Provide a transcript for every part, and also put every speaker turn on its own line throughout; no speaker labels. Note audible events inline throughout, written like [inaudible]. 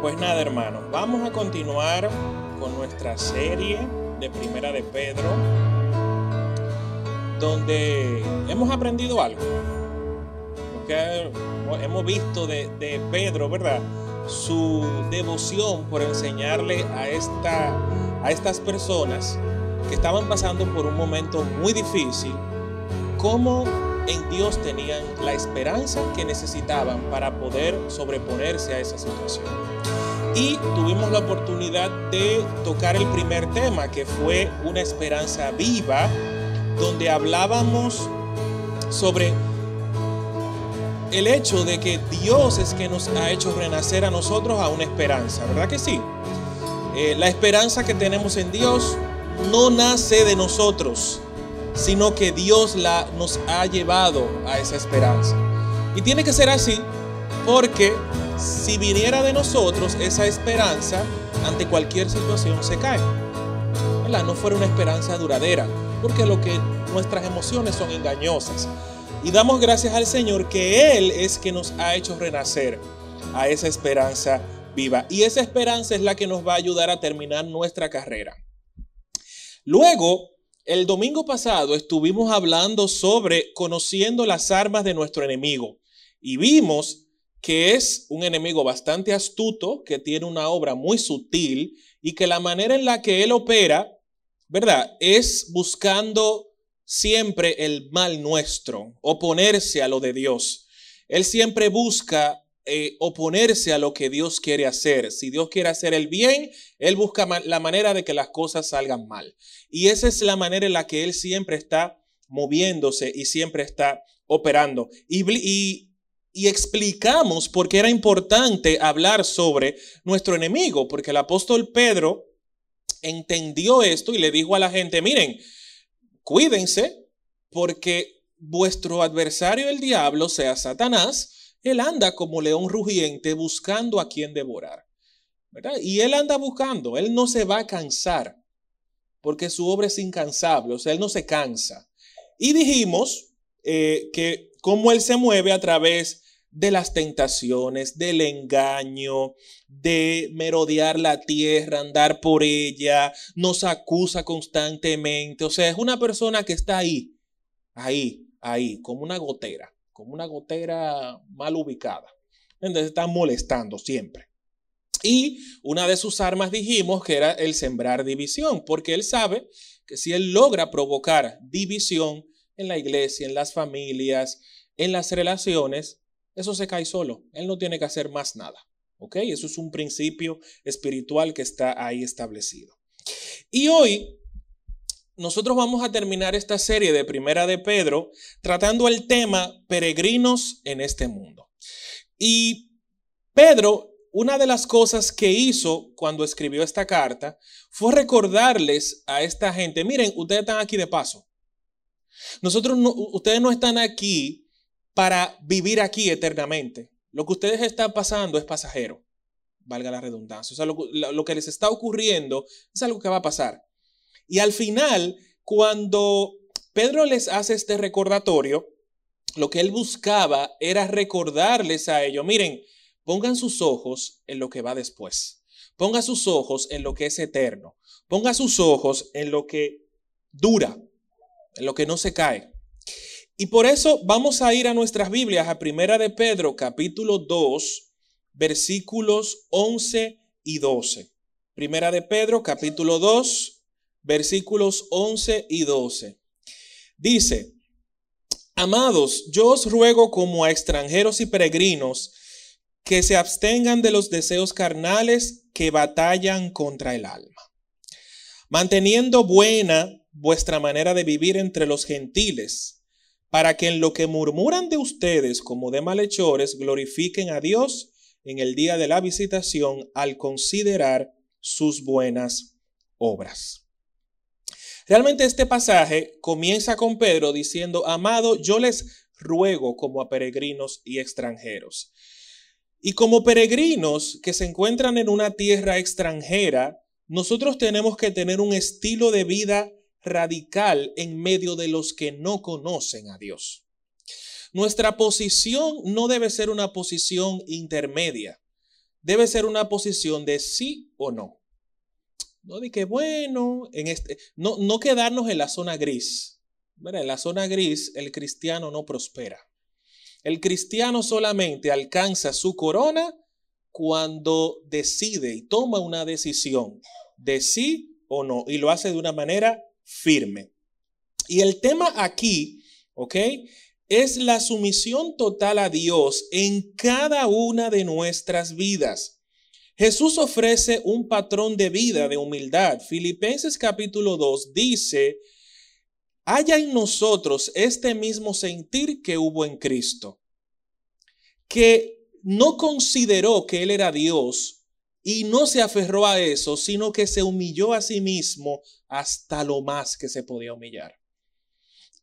Pues nada, hermanos, vamos a continuar con nuestra serie de Primera de Pedro, donde hemos aprendido algo. Que hemos visto de, de Pedro, ¿verdad? Su devoción por enseñarle a, esta, a estas personas que estaban pasando por un momento muy difícil, cómo en Dios tenían la esperanza que necesitaban para poder sobreponerse a esa situación. Y tuvimos la oportunidad de tocar el primer tema, que fue una esperanza viva, donde hablábamos sobre el hecho de que Dios es que nos ha hecho renacer a nosotros a una esperanza, ¿verdad que sí? Eh, la esperanza que tenemos en Dios no nace de nosotros, sino que Dios la, nos ha llevado a esa esperanza. Y tiene que ser así porque si viniera de nosotros esa esperanza, ante cualquier situación se cae. No fuera una esperanza duradera, porque lo que nuestras emociones son engañosas. Y damos gracias al Señor que Él es que nos ha hecho renacer a esa esperanza viva. Y esa esperanza es la que nos va a ayudar a terminar nuestra carrera. Luego, el domingo pasado estuvimos hablando sobre conociendo las armas de nuestro enemigo y vimos que es un enemigo bastante astuto, que tiene una obra muy sutil y que la manera en la que él opera, ¿verdad? Es buscando siempre el mal nuestro, oponerse a lo de Dios. Él siempre busca eh, oponerse a lo que Dios quiere hacer. Si Dios quiere hacer el bien, Él busca la manera de que las cosas salgan mal. Y esa es la manera en la que Él siempre está moviéndose y siempre está operando. Y, y, y explicamos por qué era importante hablar sobre nuestro enemigo, porque el apóstol Pedro entendió esto y le dijo a la gente, miren, cuídense porque vuestro adversario el diablo, sea Satanás, él anda como león rugiente buscando a quien devorar. ¿verdad? Y él anda buscando, él no se va a cansar, porque su obra es incansable, o sea, él no se cansa. Y dijimos eh, que cómo él se mueve a través de las tentaciones, del engaño, de merodear la tierra, andar por ella, nos acusa constantemente, o sea, es una persona que está ahí, ahí, ahí, como una gotera como una gotera mal ubicada. Entonces está molestando siempre. Y una de sus armas dijimos que era el sembrar división, porque él sabe que si él logra provocar división en la iglesia, en las familias, en las relaciones, eso se cae solo. Él no tiene que hacer más nada. ¿Ok? Eso es un principio espiritual que está ahí establecido. Y hoy nosotros vamos a terminar esta serie de Primera de Pedro tratando el tema peregrinos en este mundo. Y Pedro, una de las cosas que hizo cuando escribió esta carta fue recordarles a esta gente, miren, ustedes están aquí de paso. Nosotros ustedes no están aquí para vivir aquí eternamente. Lo que ustedes están pasando es pasajero, valga la redundancia. O sea, lo que les está ocurriendo es algo que va a pasar. Y al final, cuando Pedro les hace este recordatorio, lo que él buscaba era recordarles a ellos, miren, pongan sus ojos en lo que va después. Pongan sus ojos en lo que es eterno. Pongan sus ojos en lo que dura, en lo que no se cae. Y por eso vamos a ir a nuestras Biblias, a Primera de Pedro, capítulo 2, versículos 11 y 12. Primera de Pedro, capítulo 2, versículos 11 y 12. Dice, Amados, yo os ruego como a extranjeros y peregrinos que se abstengan de los deseos carnales que batallan contra el alma, manteniendo buena vuestra manera de vivir entre los gentiles, para que en lo que murmuran de ustedes como de malhechores glorifiquen a Dios en el día de la visitación al considerar sus buenas obras. Realmente este pasaje comienza con Pedro diciendo, amado, yo les ruego como a peregrinos y extranjeros. Y como peregrinos que se encuentran en una tierra extranjera, nosotros tenemos que tener un estilo de vida radical en medio de los que no conocen a Dios. Nuestra posición no debe ser una posición intermedia. debe ser una posición de sí o no. No de que bueno, en este, no, no quedarnos en la zona gris. En la zona gris el cristiano no prospera. El cristiano solamente alcanza su corona cuando decide y toma una decisión de sí o no y lo hace de una manera firme. Y el tema aquí. Es la sumisión total a Dios en cada una de nuestras vidas. Jesús ofrece un patrón de vida de humildad. Filipenses capítulo 2 dice, haya en nosotros este mismo sentir que hubo en Cristo, que no consideró que Él era Dios y no se aferró a eso, sino que se humilló a sí mismo hasta lo más que se podía humillar.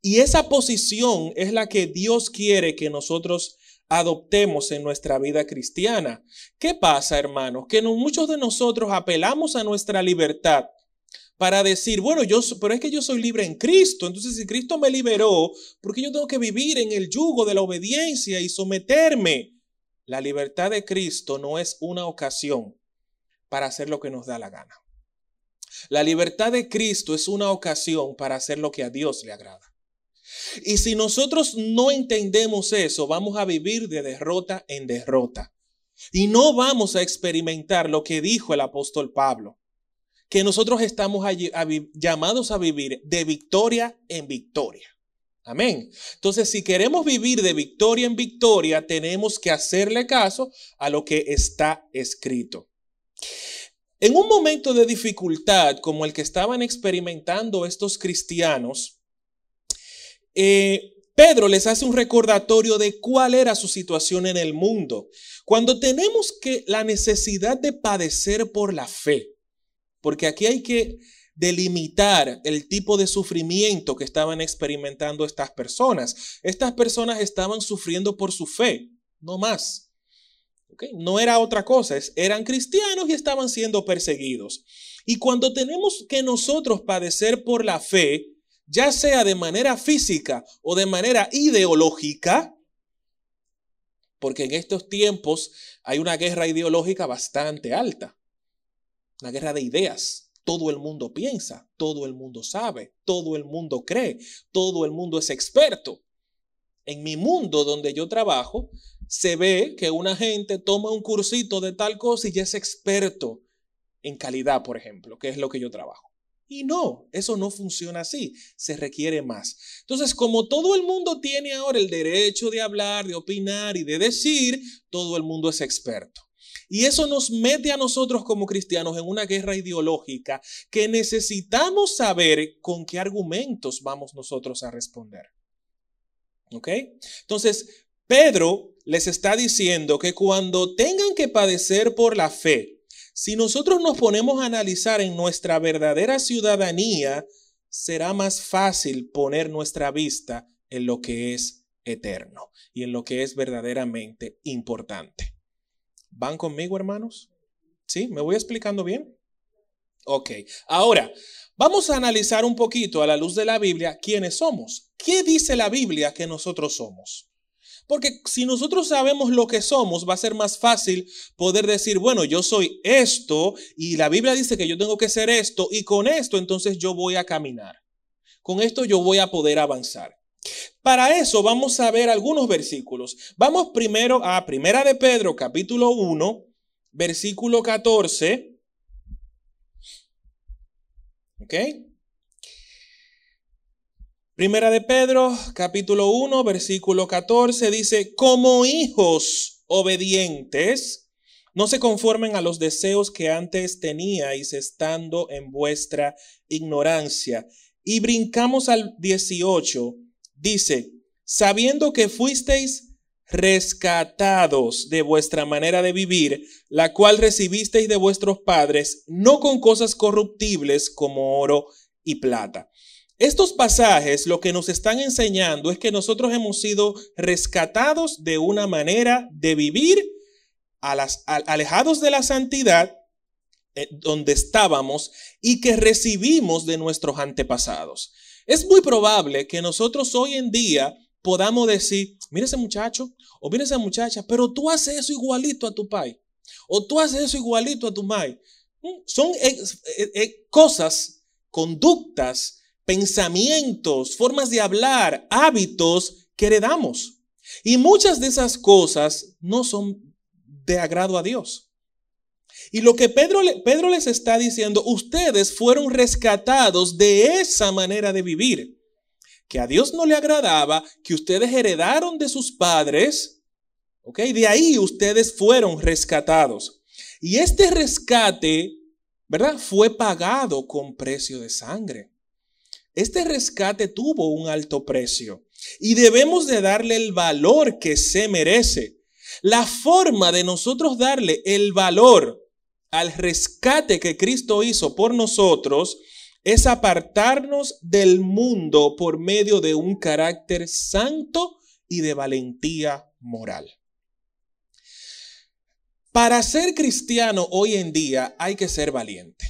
Y esa posición es la que Dios quiere que nosotros adoptemos en nuestra vida cristiana. ¿Qué pasa, hermanos? Que muchos de nosotros apelamos a nuestra libertad para decir, bueno, yo, pero es que yo soy libre en Cristo. Entonces, si Cristo me liberó, ¿por qué yo tengo que vivir en el yugo de la obediencia y someterme? La libertad de Cristo no es una ocasión para hacer lo que nos da la gana. La libertad de Cristo es una ocasión para hacer lo que a Dios le agrada. Y si nosotros no entendemos eso, vamos a vivir de derrota en derrota. Y no vamos a experimentar lo que dijo el apóstol Pablo, que nosotros estamos llamados a vivir de victoria en victoria. Amén. Entonces, si queremos vivir de victoria en victoria, tenemos que hacerle caso a lo que está escrito. En un momento de dificultad como el que estaban experimentando estos cristianos, eh, Pedro les hace un recordatorio de cuál era su situación en el mundo. Cuando tenemos que la necesidad de padecer por la fe, porque aquí hay que delimitar el tipo de sufrimiento que estaban experimentando estas personas. Estas personas estaban sufriendo por su fe, no más. No era otra cosa, eran cristianos y estaban siendo perseguidos. Y cuando tenemos que nosotros padecer por la fe, ya sea de manera física o de manera ideológica, porque en estos tiempos hay una guerra ideológica bastante alta, una guerra de ideas todo el mundo piensa, todo el mundo sabe, todo el mundo cree, todo el mundo es experto. En mi mundo donde yo trabajo, se ve que una gente toma un cursito de tal cosa y ya es experto en calidad, por ejemplo, que es lo que yo trabajo. Y no, eso no funciona así, se requiere más. Entonces, como todo el mundo tiene ahora el derecho de hablar, de opinar y de decir, todo el mundo es experto. Y eso nos mete a nosotros como cristianos en una guerra ideológica que necesitamos saber con qué argumentos vamos nosotros a responder. ¿Ok? Entonces, Pedro les está diciendo que cuando tengan que padecer por la fe, si nosotros nos ponemos a analizar en nuestra verdadera ciudadanía, será más fácil poner nuestra vista en lo que es eterno y en lo que es verdaderamente importante. ¿Van conmigo, hermanos? ¿Sí? ¿Me voy explicando bien? Ok. Ahora, vamos a analizar un poquito a la luz de la Biblia quiénes somos. ¿Qué dice la Biblia que nosotros somos? Porque si nosotros sabemos lo que somos, va a ser más fácil poder decir, bueno, yo soy esto y la Biblia dice que yo tengo que ser esto y con esto entonces yo voy a caminar. Con esto yo voy a poder avanzar. Para eso vamos a ver algunos versículos. Vamos primero a Primera de Pedro, capítulo 1, versículo 14. ¿Ok? Primera de Pedro, capítulo 1, versículo 14, dice, como hijos obedientes, no se conformen a los deseos que antes teníais estando en vuestra ignorancia. Y brincamos al 18 dice, sabiendo que fuisteis rescatados de vuestra manera de vivir, la cual recibisteis de vuestros padres, no con cosas corruptibles como oro y plata. Estos pasajes lo que nos están enseñando es que nosotros hemos sido rescatados de una manera de vivir alejados de la santidad eh, donde estábamos y que recibimos de nuestros antepasados. Es muy probable que nosotros hoy en día podamos decir, mira ese muchacho o mira esa muchacha, pero tú haces eso igualito a tu pai. O tú haces eso igualito a tu mai. Mm, son eh, eh, cosas, conductas, pensamientos, formas de hablar, hábitos que heredamos. Y muchas de esas cosas no son de agrado a Dios. Y lo que Pedro, Pedro les está diciendo, ustedes fueron rescatados de esa manera de vivir, que a Dios no le agradaba, que ustedes heredaron de sus padres, ¿ok? De ahí ustedes fueron rescatados. Y este rescate, ¿verdad? Fue pagado con precio de sangre. Este rescate tuvo un alto precio y debemos de darle el valor que se merece. La forma de nosotros darle el valor al rescate que Cristo hizo por nosotros es apartarnos del mundo por medio de un carácter santo y de valentía moral. Para ser cristiano hoy en día hay que ser valiente,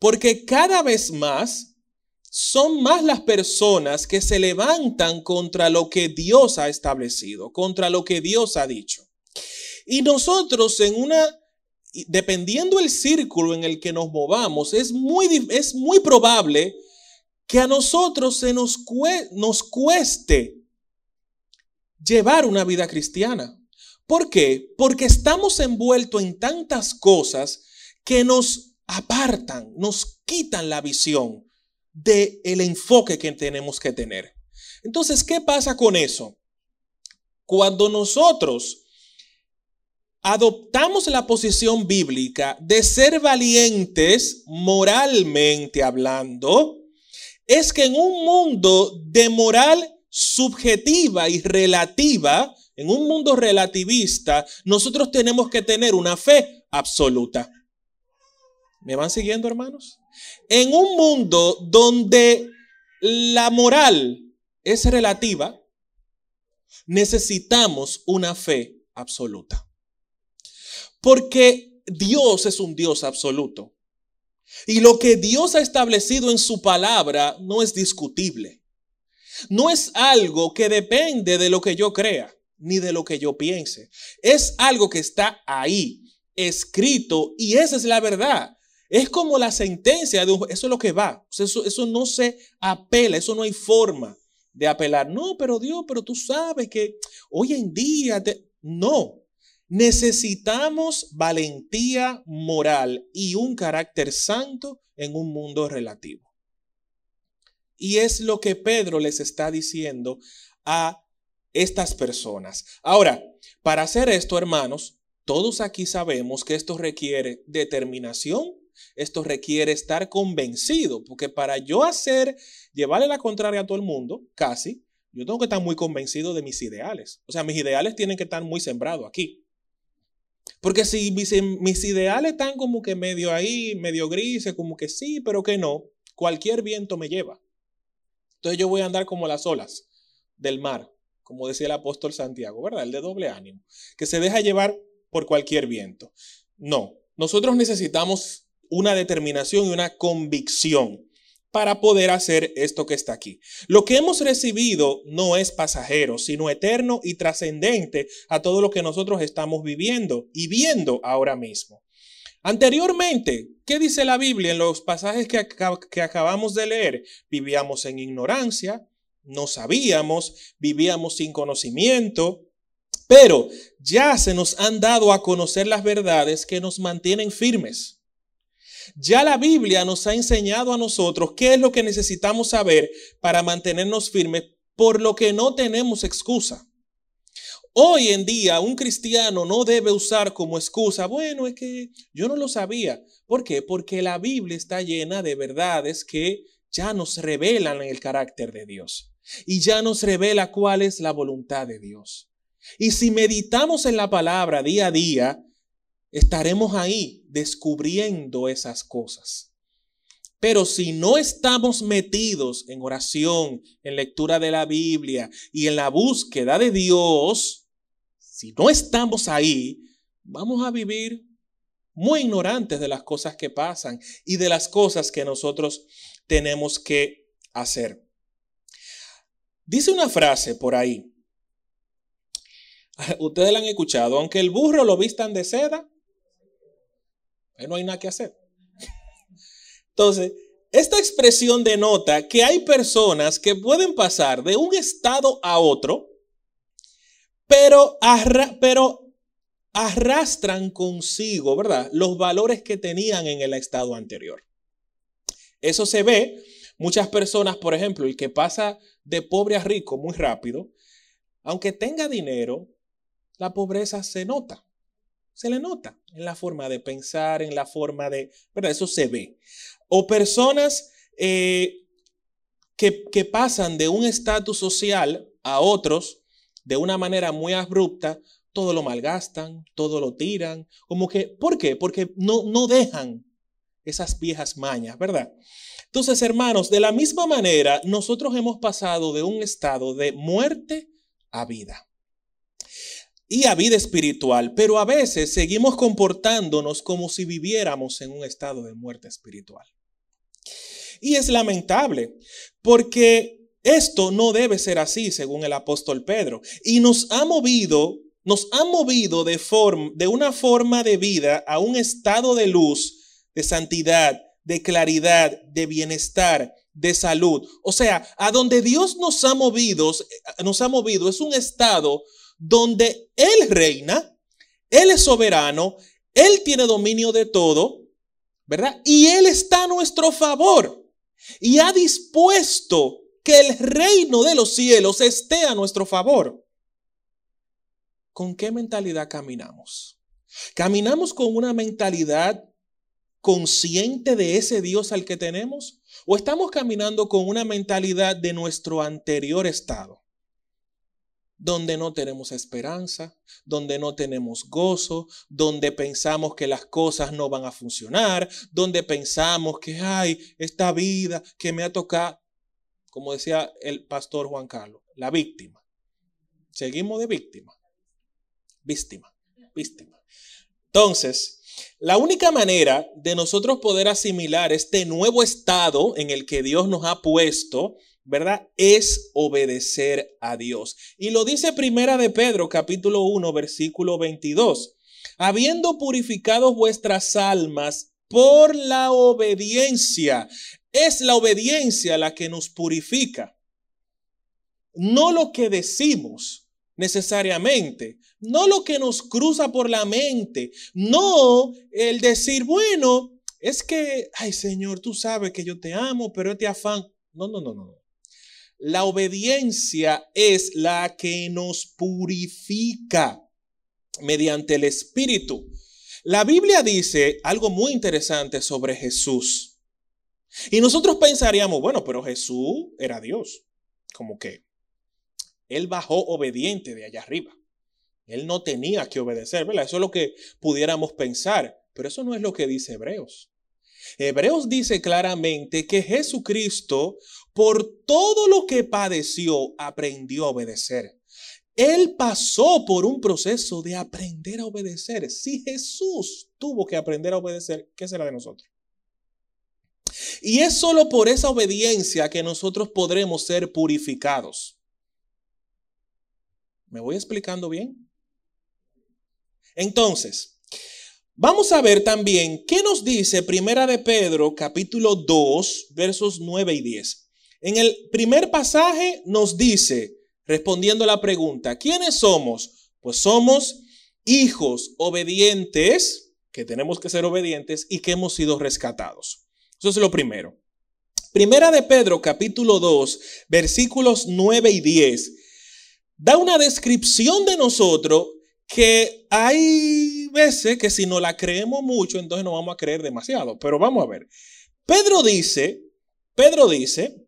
porque cada vez más son más las personas que se levantan contra lo que Dios ha establecido, contra lo que Dios ha dicho. Y nosotros en una dependiendo el círculo en el que nos movamos, es muy, es muy probable que a nosotros se nos, nos cueste llevar una vida cristiana. ¿Por qué? Porque estamos envueltos en tantas cosas que nos apartan, nos quitan la visión del el enfoque que tenemos que tener. Entonces, ¿qué pasa con eso? Cuando nosotros adoptamos la posición bíblica de ser valientes moralmente hablando, es que en un mundo de moral subjetiva y relativa, en un mundo relativista, nosotros tenemos que tener una fe absoluta. ¿Me van siguiendo, hermanos? En un mundo donde la moral es relativa, necesitamos una fe absoluta. Porque Dios es un Dios absoluto. Y lo que Dios ha establecido en su palabra no es discutible. No es algo que depende de lo que yo crea, ni de lo que yo piense. Es algo que está ahí, escrito, y esa es la verdad. Es como la sentencia de un Eso es lo que va. Eso, eso no se apela, eso no hay forma de apelar. No, pero Dios, pero tú sabes que hoy en día... No, Necesitamos valentía moral y un carácter santo en un mundo relativo. Y es lo que Pedro les está diciendo a estas personas. Ahora, para hacer esto, hermanos, todos aquí sabemos que esto requiere determinación, esto requiere estar convencido, porque para yo hacer, llevarle la contraria a todo el mundo, casi, yo tengo que estar muy convencido de mis ideales. O sea, mis ideales tienen que estar muy sembrados aquí. Porque si mis, ideales están como que medio ahí, medio grises, como que sí, pero que no, cualquier viento me lleva. Entonces yo voy a andar como las olas del mar, como decía el apóstol Santiago, ¿verdad? El de doble ánimo, que se deja llevar por cualquier viento. No, nosotros necesitamos una determinación y una convicción para poder hacer esto que está aquí. Lo que hemos recibido no es pasajero, sino eterno y trascendente a todo lo que nosotros estamos viviendo y viendo ahora mismo. Anteriormente, ¿qué dice la Biblia en los pasajes que, acabamos de leer? Vivíamos en ignorancia, no sabíamos, vivíamos sin conocimiento, pero ya se nos han dado a conocer las verdades que nos mantienen firmes. Ya la Biblia nos ha enseñado a nosotros qué es lo que necesitamos saber para mantenernos firmes, por lo que no tenemos excusa. Hoy en día un cristiano no debe usar como excusa, bueno, es que yo no lo sabía. ¿Por qué? Porque la Biblia está llena de verdades que ya nos revelan el carácter de Dios y ya nos revela cuál es la voluntad de Dios. Y si meditamos en la palabra día a día, estaremos ahí descubriendo esas cosas. Pero si no estamos metidos en oración, en lectura de la Biblia y en la búsqueda de Dios, si no estamos ahí, vamos a vivir muy ignorantes de las cosas que pasan y de las cosas que nosotros tenemos que hacer. Dice una frase por ahí. [laughs] Ustedes la han escuchado. Aunque el burro lo vistan de seda, no hay nada que hacer. Entonces, esta expresión denota que hay personas que pueden pasar de un estado a otro, pero, pero arrastran consigo, ¿verdad? Los valores que tenían en el estado anterior. Eso se ve, muchas personas, por ejemplo, el que pasa de pobre a rico muy rápido, aunque tenga dinero, la pobreza se nota. Se le nota en la forma de pensar, en la forma de, ¿verdad? Eso se ve. O personas eh, que, que pasan de un estatus social a otros de una manera muy abrupta, todo lo malgastan, todo lo tiran, como que, ¿por qué? Porque no, no dejan esas viejas mañas, ¿verdad? Entonces, hermanos, de la misma manera, nosotros hemos pasado de un estado de muerte a vida y a vida espiritual, pero a veces seguimos comportándonos como si viviéramos en un estado de muerte espiritual. Y es lamentable, porque esto no debe ser así, según el apóstol Pedro. Y nos ha movido, nos ha movido de, forma, de una forma de vida a un estado de luz, de santidad, de claridad, de bienestar, de salud. O sea, a donde Dios nos ha movido, nos ha movido es un estado donde Él reina, Él es soberano, Él tiene dominio de todo, ¿verdad? Y Él está a nuestro favor y ha dispuesto que el reino de los cielos esté a nuestro favor. ¿Con qué mentalidad caminamos? ¿Caminamos con una mentalidad consciente de ese Dios al que tenemos? ¿O estamos caminando con una mentalidad de nuestro anterior estado? Donde no tenemos esperanza, donde no tenemos gozo, donde pensamos que las cosas no van a funcionar, donde pensamos que, ay, esta vida que me ha tocado, como decía el pastor Juan Carlos, la víctima. Seguimos de víctima. Víctima, víctima. Entonces, la única manera de nosotros poder asimilar este nuevo estado en el que Dios nos ha puesto, ¿verdad? Es obedecer a Dios. Y lo dice Primera de Pedro, capítulo 1, versículo 22. Habiendo purificado vuestras almas por la obediencia. Es la obediencia la que nos purifica. No lo que decimos necesariamente, no lo que nos cruza por la mente, no el decir, bueno, es que, ay Señor, tú sabes que yo te amo, pero este afán. No, no, no, no. La obediencia es la que nos purifica mediante el Espíritu. La Biblia dice algo muy interesante sobre Jesús. Y nosotros pensaríamos, bueno, pero Jesús era Dios. Como que Él bajó obediente de allá arriba. Él no tenía que obedecer, ¿verdad? Eso es lo que pudiéramos pensar. Pero eso no es lo que dice Hebreos. Hebreos dice claramente que Jesucristo, por todo lo que padeció, aprendió a obedecer. Él pasó por un proceso de aprender a obedecer. Si Jesús tuvo que aprender a obedecer, ¿qué será de nosotros? Y es solo por esa obediencia que nosotros podremos ser purificados. ¿Me voy explicando bien? Entonces, Vamos a ver también qué nos dice Primera de Pedro, capítulo 2, versos 9 y 10. En el primer pasaje nos dice, respondiendo a la pregunta, ¿quiénes somos? Pues somos hijos obedientes, que tenemos que ser obedientes y que hemos sido rescatados. Eso es lo primero. Primera de Pedro, capítulo 2, versículos 9 y 10, da una descripción de nosotros que hay veces que si no la creemos mucho, entonces no vamos a creer demasiado. Pero vamos a ver. Pedro dice, Pedro dice,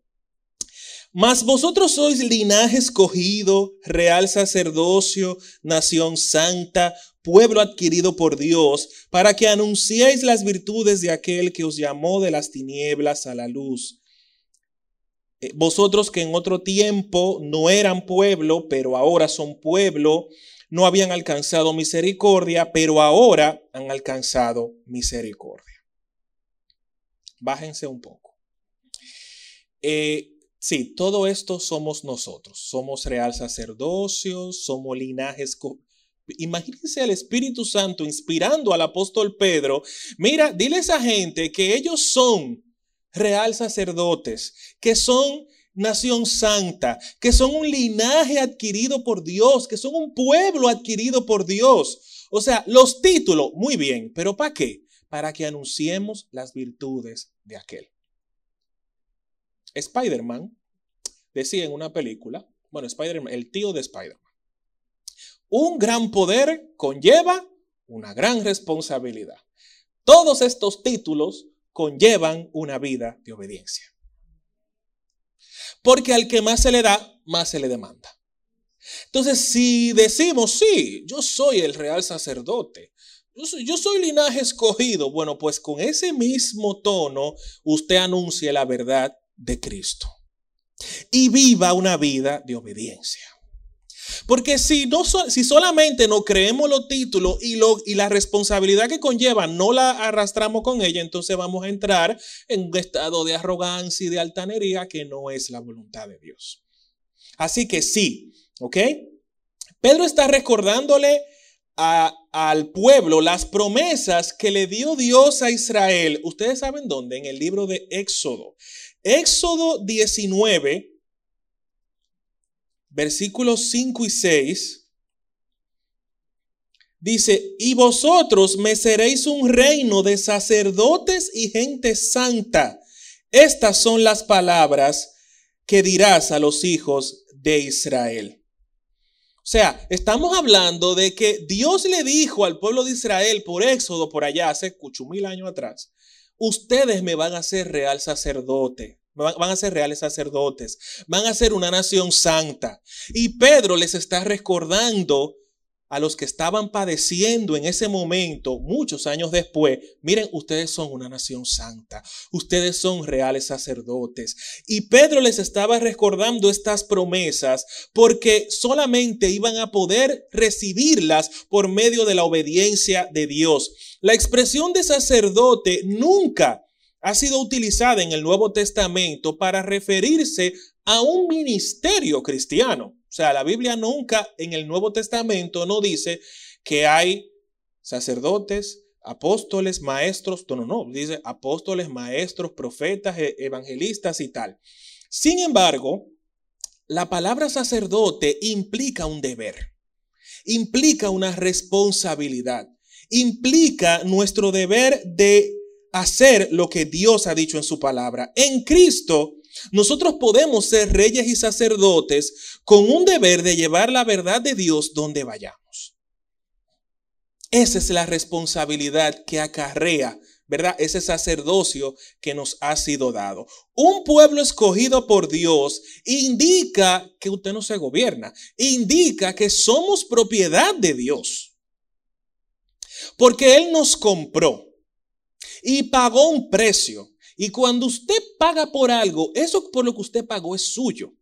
mas vosotros sois linaje escogido, real sacerdocio, nación santa, pueblo adquirido por Dios, para que anunciéis las virtudes de aquel que os llamó de las tinieblas a la luz. Eh, vosotros que en otro tiempo no eran pueblo, pero ahora son pueblo, no habían alcanzado misericordia, pero ahora han alcanzado misericordia. Bájense un poco. Eh, Sí, todo esto somos nosotros. Somos real sacerdocio, somos linajes. Imagínense al Espíritu Santo inspirando al apóstol Pedro. Mira, dile a esa gente que ellos son real sacerdotes, que son nación santa, que son un linaje adquirido por Dios, que son un pueblo adquirido por Dios. O sea, los títulos, muy bien, pero ¿para qué? Para que anunciemos las virtudes de aquel. Spider-Man decía en una película, bueno, Spider-Man, el tío de Spider-Man, un gran poder conlleva una gran responsabilidad. Todos estos títulos conllevan una vida de obediencia. Porque al que más se le da, más se le demanda. Entonces, si decimos, sí, yo soy el real sacerdote, yo soy, linaje escogido, bueno, pues con ese mismo tono usted anuncia la verdad de Cristo y viva una vida de obediencia. Porque si, no, si solamente no creemos los títulos y, lo, y la responsabilidad que conlleva no la arrastramos con ella, entonces vamos a entrar en un estado de arrogancia y de altanería que no es la voluntad de Dios. Así que sí, ¿ok? Pedro está recordándole al pueblo las promesas que le dio Dios a Israel. Ustedes saben dónde, en el libro de Éxodo. Éxodo 19, versículos 5 y 6, dice, y vosotros me seréis un reino de sacerdotes y gente santa. Estas son las palabras que dirás a los hijos de Israel. O sea, estamos hablando de que Dios le dijo al pueblo de Israel por Éxodo, por allá, hace ocho mil años atrás, ustedes me van a ser real sacerdote, van a ser reales sacerdotes, van a ser una nación santa. Y Pedro les está recordando a los que estaban padeciendo en ese momento, muchos años después, miren, ustedes son una nación santa, ustedes son reales sacerdotes. Y Pedro les estaba recordando estas promesas porque solamente iban a poder recibirlas por medio de la obediencia de Dios. La expresión de sacerdote nunca ha sido utilizada en el Nuevo Testamento para referirse a un ministerio cristiano. Sea, la Biblia nunca en el Nuevo Testamento no dice que hay sacerdotes, apóstoles, maestros, no, no, no, dice apóstoles, maestros, profetas, e, evangelistas y tal. Sin embargo, la palabra sacerdote implica un deber, implica una responsabilidad, implica nuestro deber de hacer lo que Dios ha dicho en su palabra. En Cristo, nosotros podemos ser reyes y sacerdotes con un deber de llevar la verdad de Dios donde vayamos. Esa es la responsabilidad que acarrea, ¿verdad? Ese sacerdocio que nos ha sido dado. Un pueblo escogido por Dios indica que usted no se gobierna, indica que somos propiedad de Dios. Porque Él nos compró y pagó un precio. Y cuando usted paga por algo, eso por lo que usted pagó es suyo.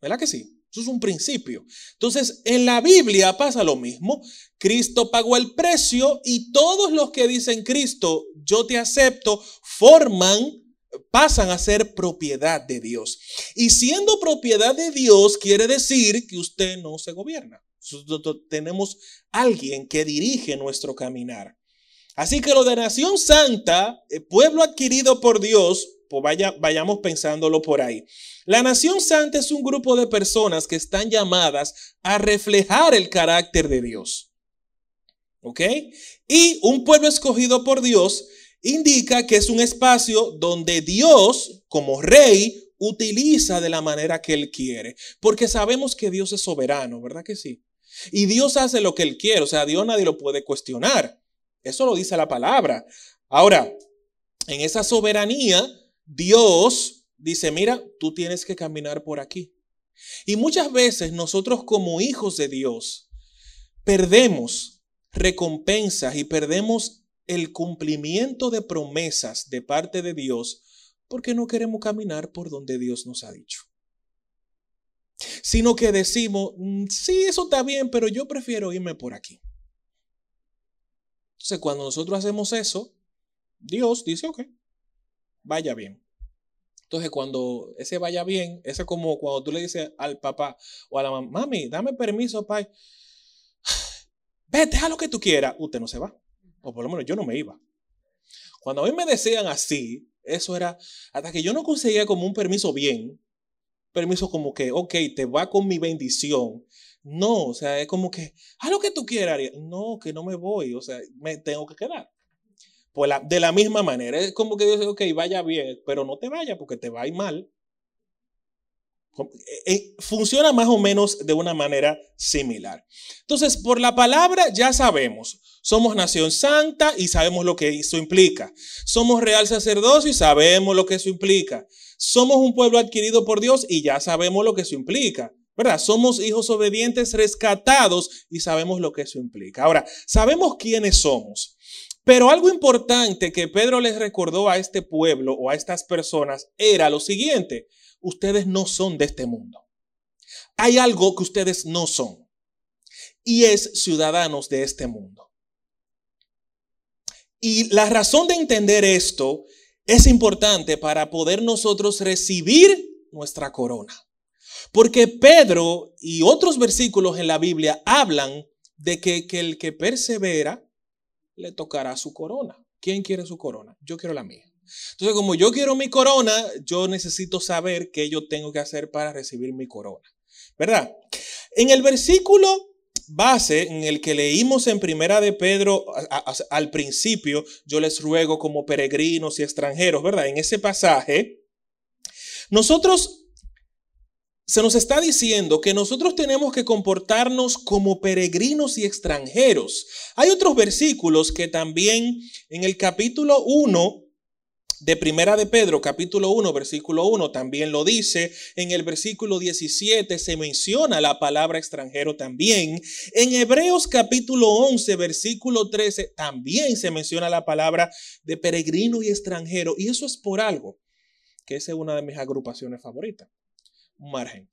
¿Verdad que sí? Eso es un principio. Entonces, en la Biblia pasa lo mismo. Cristo pagó el precio y todos los que dicen Cristo, yo te acepto, forman pasan a ser propiedad de Dios. Y siendo propiedad de Dios quiere decir que usted no se gobierna. Tenemos alguien que dirige nuestro caminar. Así que lo de nación santa, eh, pueblo adquirido por Dios, pues vaya, vayamos pensándolo por ahí. La nación santa es un grupo de personas que están llamadas a reflejar el carácter de Dios. ¿Ok? Y un pueblo escogido por Dios indica que es un espacio donde Dios, como rey, utiliza de la manera que Él quiere. Porque sabemos que Dios es soberano, ¿verdad que sí? Y Dios hace lo que Él quiere, o sea, Dios nadie lo puede cuestionar. Eso lo dice la palabra. Ahora, en esa soberanía, Dios dice, mira, tú tienes que caminar por aquí. Y muchas veces nosotros como hijos de Dios perdemos recompensas y perdemos el cumplimiento de promesas de parte de Dios porque no queremos caminar por donde Dios nos ha dicho. Sino que decimos, mm, sí, eso está bien, pero yo prefiero irme por aquí. Entonces, cuando nosotros hacemos eso, Dios dice, ok, vaya bien. Entonces, cuando ese vaya bien, eso es como cuando tú le dices al papá o a la mamá, mami, dame permiso, pai. [sighs] Vete a lo que tú quieras. Usted no se va. O por lo menos yo no me iba. Cuando a mí me decían así, eso era hasta que yo no conseguía como un permiso bien. Permiso como que, ok, te va con mi bendición. No, o sea, es como que, haz lo que tú quieras. No, que no me voy. O sea, me tengo que quedar. Pues de la misma manera, es como que dice, ok, vaya bien, pero no te vaya porque te va a ir mal. Eh, eh, funciona más o menos de una manera similar. Entonces, por la palabra ya sabemos, somos nación santa y sabemos lo que eso implica. Somos real sacerdocio y sabemos lo que eso implica. Somos un pueblo adquirido por Dios y ya sabemos lo que eso implica. ¿Verdad? Somos hijos obedientes rescatados y sabemos lo que eso implica. Ahora, sabemos quiénes somos. Pero algo importante que Pedro les recordó a este pueblo o a estas personas era lo siguiente, ustedes no son de este mundo. Hay algo que ustedes no son y es ciudadanos de este mundo. Y la razón de entender esto es importante para poder nosotros recibir nuestra corona. Porque Pedro y otros versículos en la Biblia hablan de que, que el que persevera le tocará su corona. ¿Quién quiere su corona? Yo quiero la mía. Entonces, como yo quiero mi corona, yo necesito saber qué yo tengo que hacer para recibir mi corona. ¿Verdad? En el versículo base en el que leímos en Primera de Pedro al principio, yo les ruego como peregrinos y extranjeros, ¿verdad? En ese pasaje, nosotros se nos está diciendo que nosotros tenemos que comportarnos como peregrinos y extranjeros. Hay otros versículos que también en el capítulo 1 de Primera de Pedro, capítulo 1, versículo 1, también lo dice. En el versículo 17 se menciona la palabra extranjero también. En Hebreos capítulo 11, versículo 13, también se menciona la palabra de peregrino y extranjero. Y eso es por algo, que esa es una de mis agrupaciones favoritas margen,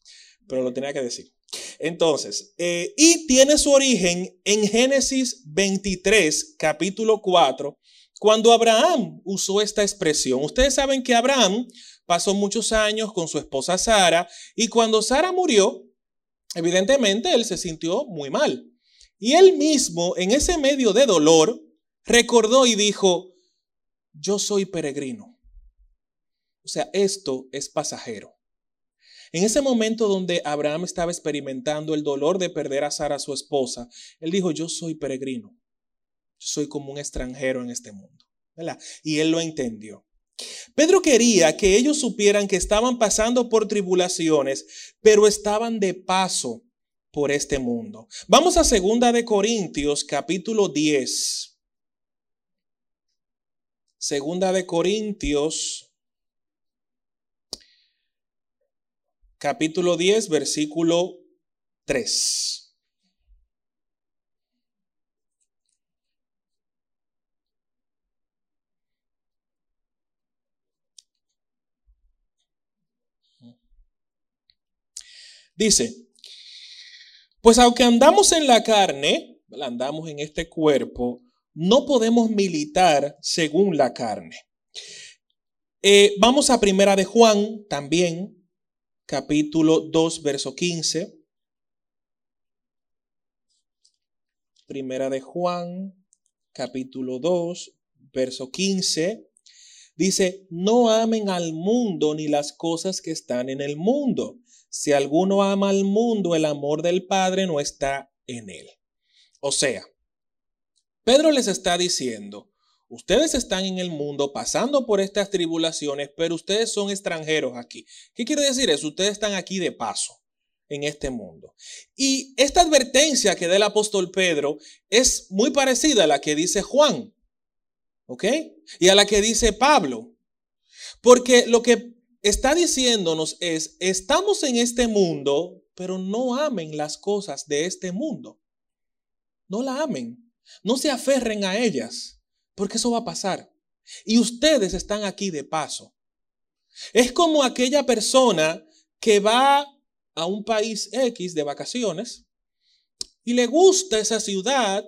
pero lo tenía que decir. Entonces, eh, y tiene su origen en Génesis 23, capítulo 4, cuando Abraham usó esta expresión. Ustedes saben que Abraham pasó muchos años con su esposa Sara y cuando Sara murió, evidentemente él se sintió muy mal. Y él mismo, en ese medio de dolor, recordó y dijo, yo soy peregrino. O sea, esto es pasajero. En ese momento donde Abraham estaba experimentando el dolor de perder a Sara, su esposa, él dijo, yo soy peregrino, yo soy como un extranjero en este mundo. Y él lo entendió. Pedro quería que ellos supieran que estaban pasando por tribulaciones, pero estaban de paso por este mundo. Vamos a segunda de Corintios capítulo 10. Segunda de Corintios capítulo 10, versículo 3. Dice, pues aunque andamos en la carne, andamos en este cuerpo, no podemos militar según la carne. Eh, vamos a primera de Juan también, capítulo 2, verso 15. Primera de Juan, capítulo 2, verso 15. Dice, no amen al mundo ni las cosas que están en el mundo. Si alguno ama al mundo, el amor del Padre no está en él. O sea, Pedro les está diciendo, Ustedes están en el mundo pasando por estas tribulaciones, pero ustedes son extranjeros aquí. ¿Qué quiere decir eso? Ustedes están aquí de paso en este mundo. Y esta advertencia que da el apóstol Pedro es muy parecida a la que dice Juan, ¿ok? Y a la que dice Pablo. Porque lo que está diciéndonos es, estamos en este mundo, pero no amen las cosas de este mundo. No la amen. No se aferren a ellas. Porque eso va a pasar. Y ustedes están aquí de paso. Es como aquella persona que va a un país X de vacaciones y le gusta esa ciudad,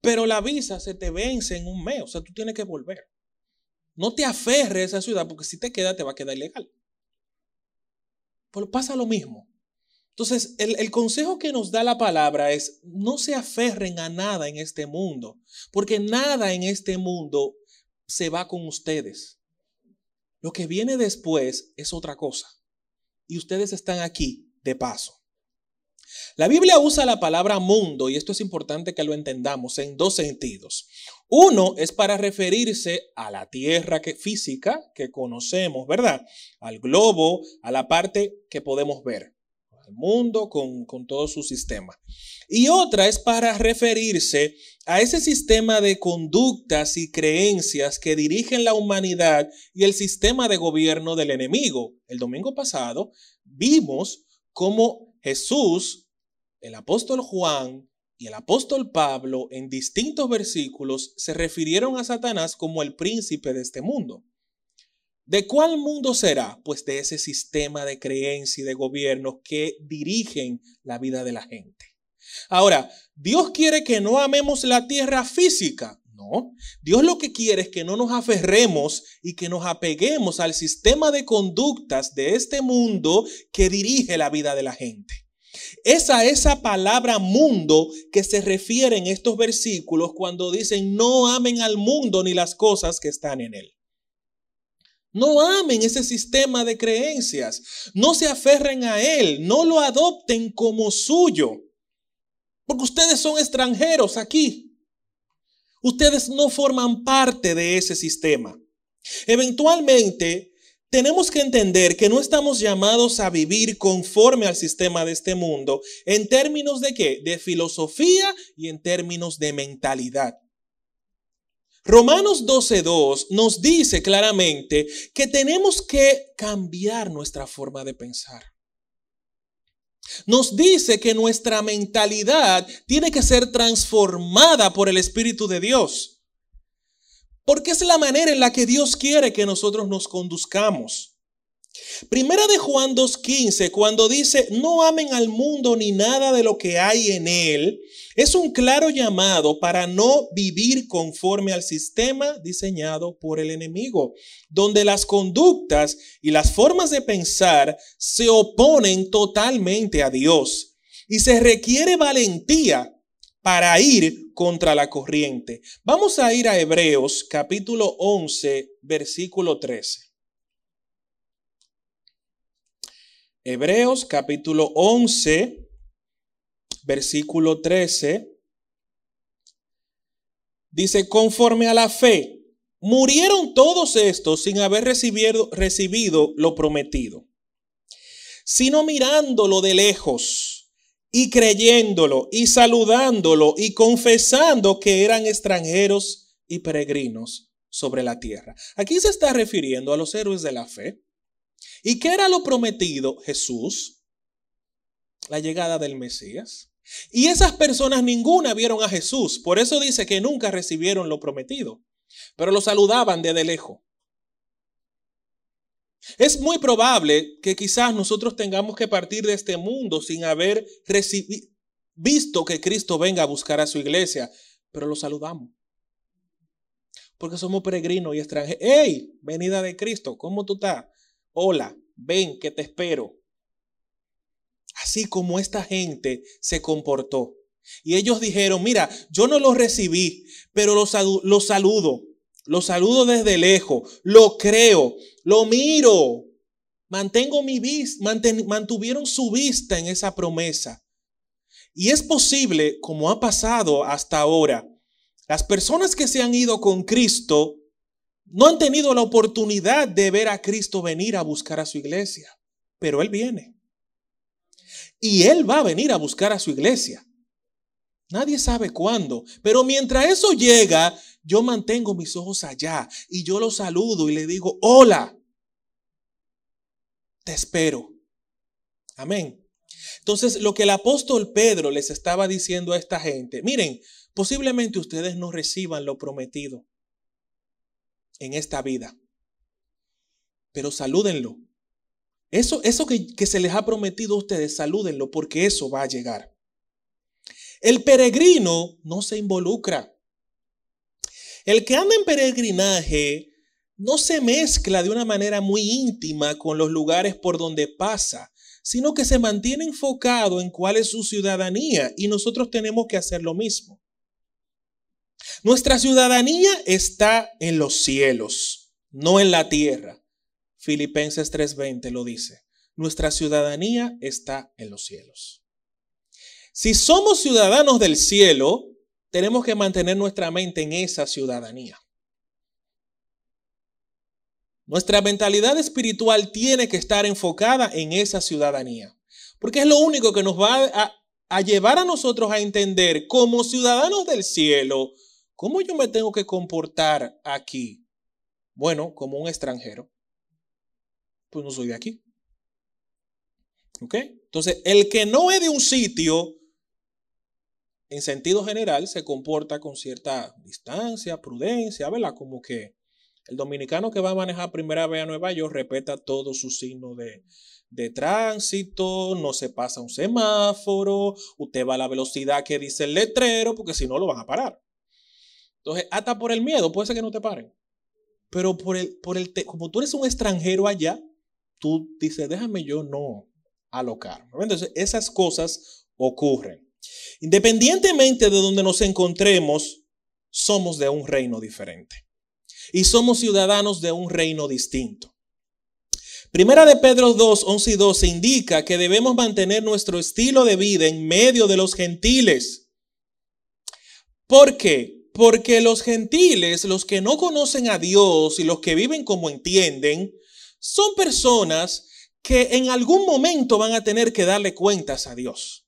pero la visa se te vence en un mes, o sea, tú tienes que volver. No te aferres a esa ciudad porque si te queda te va a quedar ilegal. Pero pasa lo mismo. Entonces, el, el, consejo que nos da la palabra es, no se aferren a nada en este mundo, porque nada en este mundo se va con ustedes. Lo que viene después es otra cosa. Y ustedes están aquí de paso. La Biblia usa la palabra mundo, y esto es importante que lo entendamos, en dos sentidos. Uno es para referirse a la tierra que, física que conocemos, ¿verdad? Al globo, a la parte que podemos ver, mundo con, con todo su sistema. Y otra es para referirse a ese sistema de conductas y creencias que dirigen la humanidad y el sistema de gobierno del enemigo. El domingo pasado vimos cómo Jesús, el apóstol Juan y el apóstol Pablo en distintos versículos se refirieron a Satanás como el príncipe de este mundo. ¿De cuál mundo será? Pues de ese sistema de creencia y de gobierno que dirigen la vida de la gente. Ahora, Dios quiere que no amemos la tierra física. No, Dios lo que quiere es que no nos aferremos y que nos apeguemos al sistema de conductas de este mundo que dirige la vida de la gente. Esa esa palabra mundo que se refiere en estos versículos cuando dicen no amen al mundo ni las cosas que están en él. No amen ese sistema de creencias, no se aferren a él, no lo adopten como suyo. Porque ustedes son extranjeros aquí. Ustedes no forman parte de ese sistema. Eventualmente, tenemos que entender que no estamos llamados a vivir conforme al sistema de este mundo en términos de qué? De filosofía y en términos de mentalidad. Romanos 12.2 nos dice claramente que tenemos que cambiar nuestra forma de pensar nos dice que nuestra mentalidad tiene que ser transformada por el Espíritu de Dios. Porque es la manera en la que Dios quiere que nosotros nos conduzcamos. Primera de Juan 2.15, cuando dice, no amen al mundo ni nada de lo que hay en él, es un claro llamado para no vivir conforme al sistema diseñado por el enemigo, donde las conductas y las formas de pensar se oponen totalmente a Dios. Y se requiere valentía para ir contra la corriente. Vamos a ir a Hebreos capítulo 11, versículo 13. Hebreos capítulo 11, versículo 13, dice, conforme a la fe, murieron todos estos sin haber recibido, recibido lo prometido, sino mirándolo de lejos y creyéndolo y saludándolo y confesando que eran extranjeros y peregrinos sobre la tierra. Aquí se está refiriendo a los héroes de la fe ¿Y qué era lo prometido? Jesús, la llegada del Mesías. Y esas personas ninguna vieron a Jesús. Por eso dice que nunca recibieron lo prometido, pero lo saludaban desde lejos. Es muy probable que quizás nosotros tengamos que partir de este mundo sin haber visto que Cristo venga a buscar a su iglesia, pero lo saludamos. Porque somos peregrinos y extranjeros. ¡Hey! Venida de Cristo, ¿cómo tú estás? Hola, ven que te espero. Así como esta gente se comportó. Y ellos dijeron, mira, yo no lo recibí, pero lo, saludo, lo saludo desde lejos, lo creo, lo miro, mantengo mi vista, mantuvieron su vista en esa promesa. Y es posible, como ha pasado hasta ahora, las personas que se han ido con Cristo no han tenido la oportunidad de ver a Cristo venir a buscar a su iglesia, pero Él viene. Y Él va a venir a buscar a su iglesia. Nadie sabe cuándo, pero mientras eso llega, yo mantengo mis ojos allá y yo lo saludo y le digo, hola, te espero. Amén. Entonces, lo que el apóstol Pedro les estaba diciendo a esta gente, miren, posiblemente ustedes no reciban lo prometido en esta vida. Pero salúdenlo. Eso, eso que, que se les ha prometido a ustedes, salúdenlo porque eso va a llegar. El peregrino no se involucra. El que anda en peregrinaje no se mezcla de una manera muy íntima con los lugares por donde pasa, sino que se mantiene enfocado en cuál es su ciudadanía y nosotros tenemos que hacer lo mismo. Nuestra ciudadanía está en los cielos, no en la tierra. Filipenses 3:20 lo dice. Nuestra ciudadanía está en los cielos. Si somos ciudadanos del cielo, tenemos que mantener nuestra mente en esa ciudadanía. Nuestra mentalidad espiritual tiene que estar enfocada en esa ciudadanía, porque es lo único que nos va a, llevar a nosotros a entender como ciudadanos del cielo, cómo yo me tengo que comportar aquí. Bueno, como un extranjero. Pues no soy de aquí. ¿Ok? Entonces, el que no es de un sitio, en sentido general, se comporta con cierta distancia, prudencia, ¿verdad? Como que el dominicano que va a manejar primera vez a Nueva York respeta todos sus signos de, de tránsito, no se pasa un semáforo, usted va a la velocidad que dice el letrero, porque si no lo van a parar. Entonces, hasta por el miedo, puede ser que no te paren. Pero por el, por el como tú eres un extranjero allá, tú dices, déjame yo no alocar. Entonces, esas cosas ocurren. Independientemente de donde nos encontremos, somos de un reino diferente y somos ciudadanos de un reino distinto. Primera de Pedro 2, 11 y 12 indica que debemos mantener nuestro estilo de vida en medio de los gentiles. ¿Por qué? Porque los gentiles, los que no conocen a Dios y los que viven como entienden, son personas que en algún momento van a tener que darle cuentas a Dios.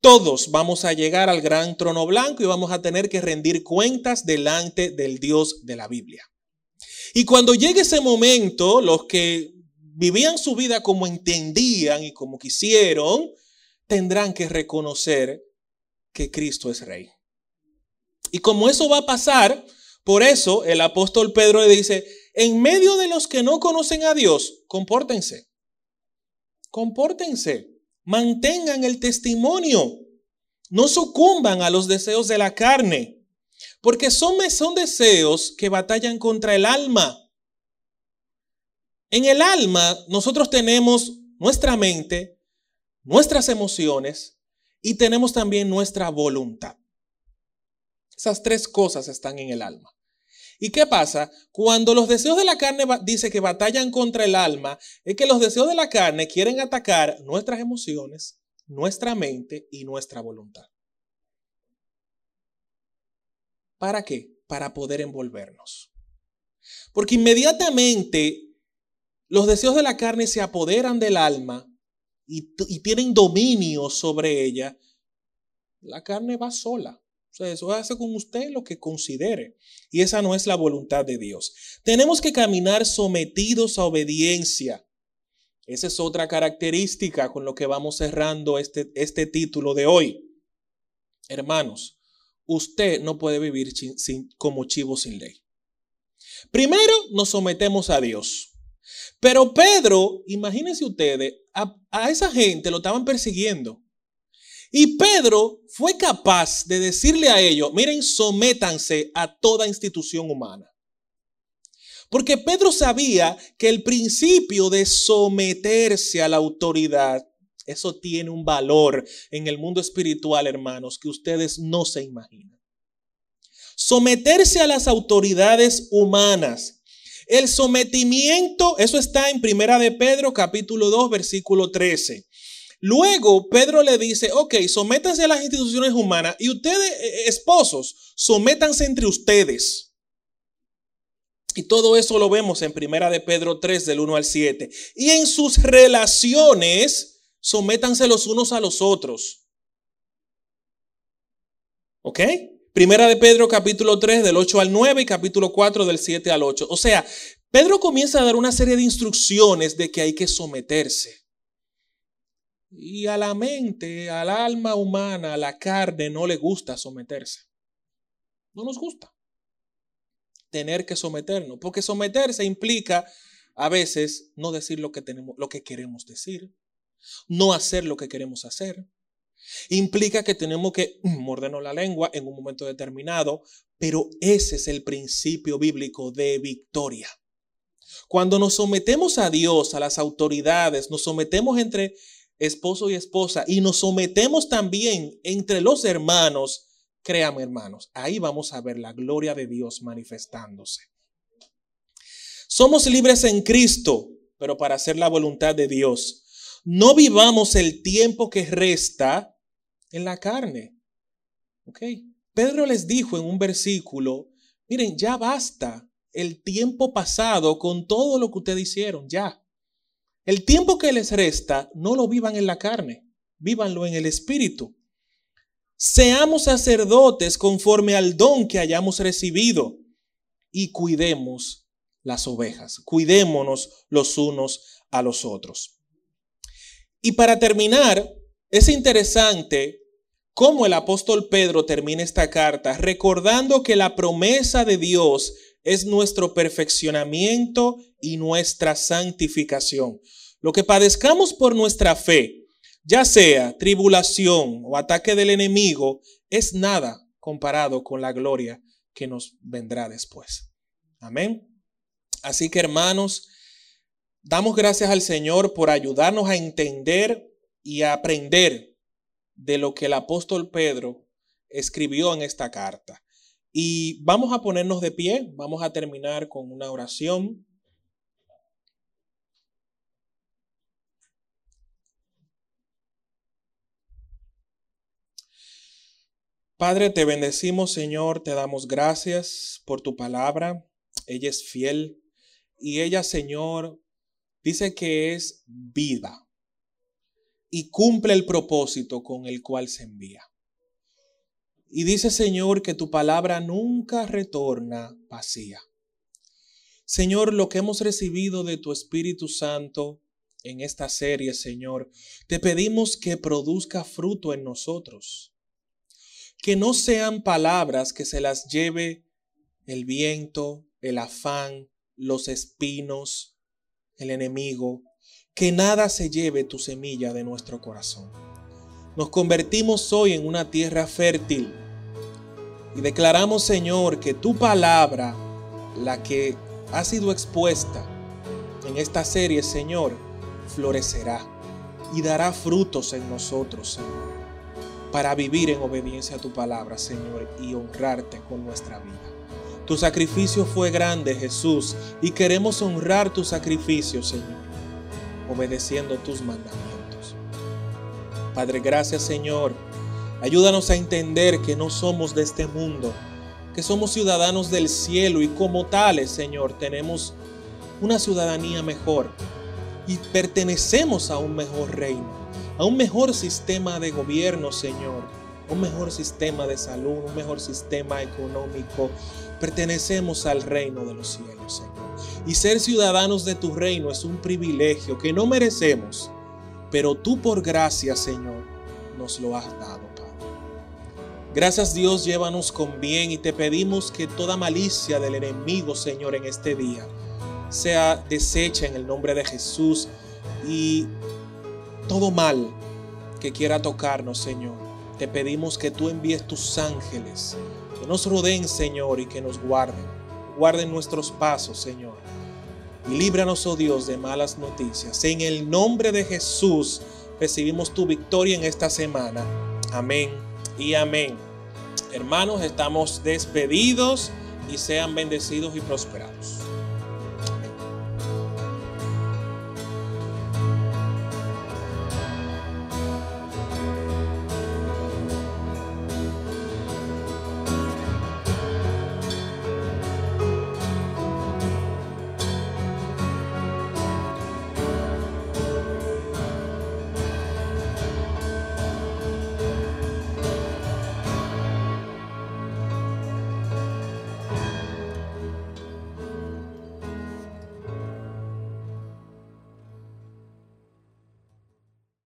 Todos vamos a llegar al gran trono blanco y vamos a tener que rendir cuentas delante del Dios de la Biblia. Y cuando llegue ese momento, los que vivían su vida como entendían y como quisieron, tendrán que reconocer que Cristo es rey. Y como eso va a pasar, por eso el apóstol Pedro le dice, en medio de los que no conocen a Dios, compórtense. Compórtense. Mantengan el testimonio. No sucumban a los deseos de la carne, porque son, son deseos que batallan contra el alma. En el alma nosotros tenemos nuestra mente, nuestras emociones y tenemos también nuestra voluntad. Esas tres cosas están en el alma. ¿Y qué pasa? Cuando los deseos de la carne dice que batallan contra el alma, es que los deseos de la carne quieren atacar nuestras emociones, nuestra mente y nuestra voluntad. ¿Para qué? Para poder envolvernos. Porque inmediatamente los deseos de la carne se apoderan del alma y, y tienen dominio sobre ella, la carne va sola. O sea, eso hace con usted lo que considere. Y esa no es la voluntad de Dios. Tenemos que caminar sometidos a obediencia. Esa es otra característica con lo que vamos cerrando este, este título de hoy. Hermanos, usted no puede vivir sin, como chivo sin ley. Primero nos sometemos a Dios. Pero Pedro, imagínense ustedes, a, a esa gente lo estaban persiguiendo. Y Pedro fue capaz de decirle a ellos, miren, sométanse a toda institución humana. Porque Pedro sabía que el principio de someterse a la autoridad, eso tiene un valor en el mundo espiritual, hermanos, que ustedes no se imaginan. Someterse a las autoridades humanas. El sometimiento, eso está en Primera de Pedro capítulo 2 versículo 13. Luego Pedro le dice, ok, sométanse a las instituciones humanas y ustedes, eh, eh, esposos, sométanse entre ustedes. Y todo eso lo vemos en Primera de Pedro 3 del 1 al 7. Y en sus relaciones, sométanse los unos a los otros. ¿Ok? Primera de Pedro capítulo 3 del 8 al 9 y capítulo 4 del 7 al 8. O sea, Pedro comienza a dar una serie de instrucciones de que hay que someterse. Y a la mente, al alma humana, a la carne no le gusta someterse. No nos gusta tener que someternos, porque someterse implica a veces no decir lo que tenemos, lo que queremos decir, no hacer lo que queremos hacer. Implica que tenemos que mordernos la lengua en un momento determinado, pero ese es el principio bíblico de victoria. Cuando nos sometemos a Dios, a las autoridades, nos sometemos entre esposo y esposa y nos sometemos también entre los hermanos, créame hermanos, ahí vamos a ver la gloria de Dios manifestándose. Somos libres en Cristo, pero para hacer la voluntad de Dios. No vivamos el tiempo que resta en la carne. ¿Ok? Pedro les dijo en un versículo, miren, ya basta el tiempo pasado con todo lo que ustedes hicieron, ya. El tiempo que les resta, no lo vivan en la carne, vívanlo en el espíritu. Seamos sacerdotes conforme al don que hayamos recibido y cuidemos las ovejas, cuidémonos los unos a los otros. Y para terminar, es interesante cómo el apóstol Pedro termina esta carta recordando que la promesa de Dios es nuestro perfeccionamiento y nuestra santificación. Lo que padezcamos por nuestra fe, ya sea tribulación o ataque del enemigo, es nada comparado con la gloria que nos vendrá después. Amén. Así que hermanos, damos gracias al Señor por ayudarnos a entender y a aprender de lo que el apóstol Pedro escribió en esta carta. Y vamos a ponernos de pie, vamos a terminar con una oración. Padre, te bendecimos, Señor, te damos gracias por tu palabra. Ella es fiel y ella, Señor, dice que es vida y cumple el propósito con el cual se envía. Y dice, Señor, que tu palabra nunca retorna vacía. Señor, lo que hemos recibido de tu Espíritu Santo en esta serie, Señor, te pedimos que produzca fruto en nosotros. Que no sean palabras que se las lleve el viento, el afán, los espinos, el enemigo. Que nada se lleve tu semilla de nuestro corazón. Nos convertimos hoy en una tierra fértil y declaramos, Señor, que tu palabra, la que ha sido expuesta en esta serie, Señor, florecerá y dará frutos en nosotros, Señor, para vivir en obediencia a tu palabra, Señor, y honrarte con nuestra vida. Tu sacrificio fue grande, Jesús, y queremos honrar tu sacrificio, Señor, obedeciendo tus mandamientos. Padre, gracias, Señor Ayúdanos a entender que no somos de este mundo, que somos ciudadanos del cielo y como tales, Señor, tenemos una ciudadanía mejor y pertenecemos a un mejor reino, a un mejor sistema de gobierno, Señor, un mejor sistema de salud, un mejor sistema económico. Pertenecemos al reino de los cielos, Señor. Y ser ciudadanos de tu reino es un privilegio que no merecemos, pero tú por gracia, Señor, nos lo has dado. Gracias Dios, llévanos con bien y te pedimos que toda malicia del enemigo, Señor, en este día sea deshecha en el nombre de Jesús y todo mal que quiera tocarnos, Señor, te pedimos que tú envíes tus ángeles, que nos rodeen, Señor, y que nos guarden. Guarden nuestros pasos, Señor. Y líbranos, oh Dios, de malas noticias. En el nombre de Jesús recibimos tu victoria en esta semana. Amén y amén. Hermanos, estamos despedidos y sean bendecidos y prosperados.